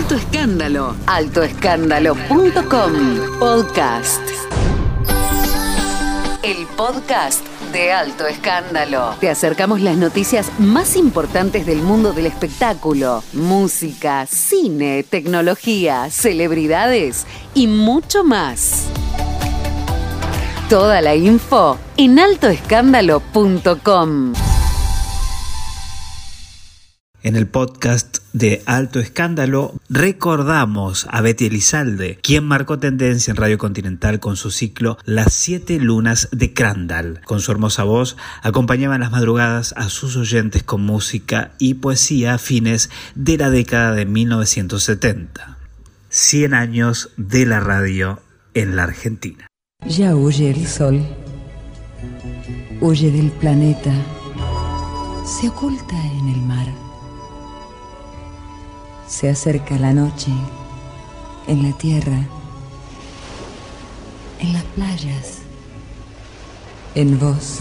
Alto Escándalo. Altoescándalo.com. Podcast. El podcast de Alto Escándalo. Te acercamos las noticias más importantes del mundo del espectáculo, música, cine, tecnología, celebridades y mucho más. Toda la info en altoescándalo.com. En el podcast de Alto Escándalo recordamos a Betty Elizalde, quien marcó tendencia en Radio Continental con su ciclo Las siete lunas de Crandall. Con su hermosa voz acompañaba en las madrugadas a sus oyentes con música y poesía a fines de la década de 1970. 100 años de la radio en la Argentina. Ya huye el sol, huye del planeta, se oculta en el mar se acerca la noche en la tierra, en las playas, en vos.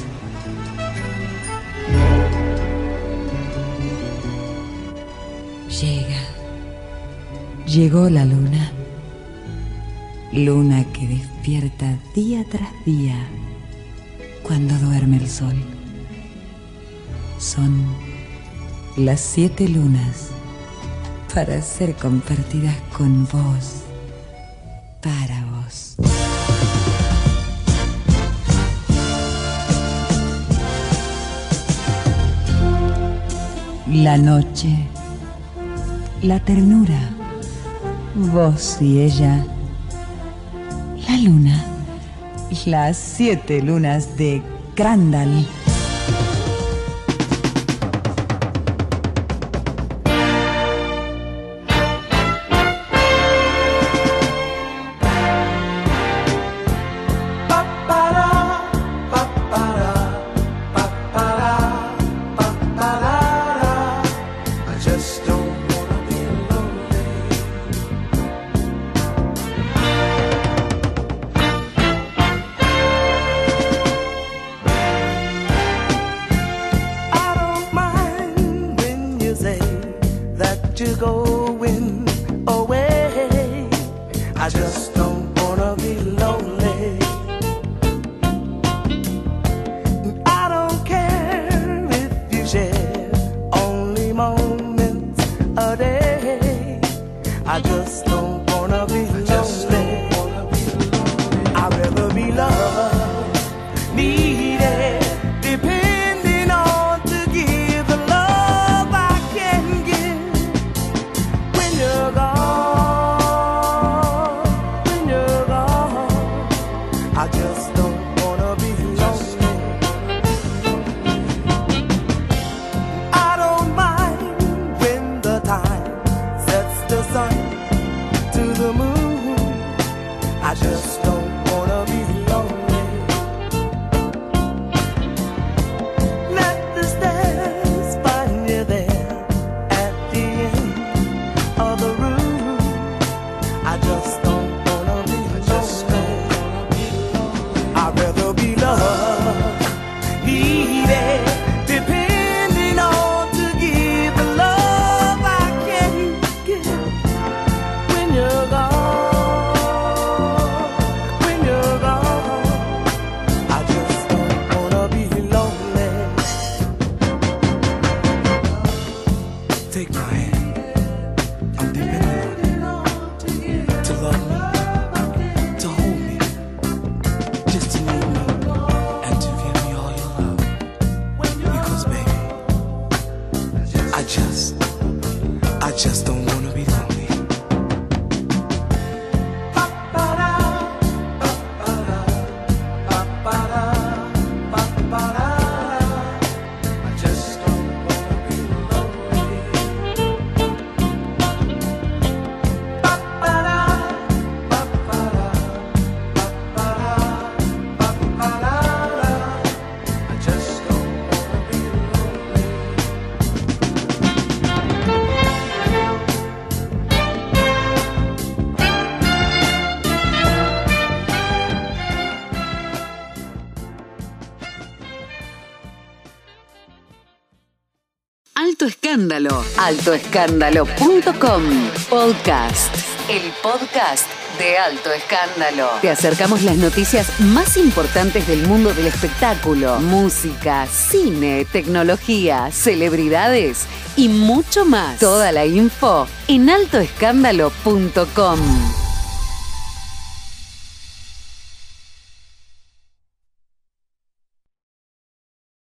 Llega, llegó la luna, luna que despierta día tras día cuando duerme el sol. Son las siete lunas para ser compartidas con vos, para vos. La noche, la ternura, vos y ella, la luna, las siete lunas de Crandall. snow. just don't know. Escándalo. Altoescándalo.com. Podcast. El podcast de Alto Escándalo. Te acercamos las noticias más importantes del mundo del espectáculo, música, cine, tecnología, celebridades y mucho más. Toda la info en altoescándalo.com.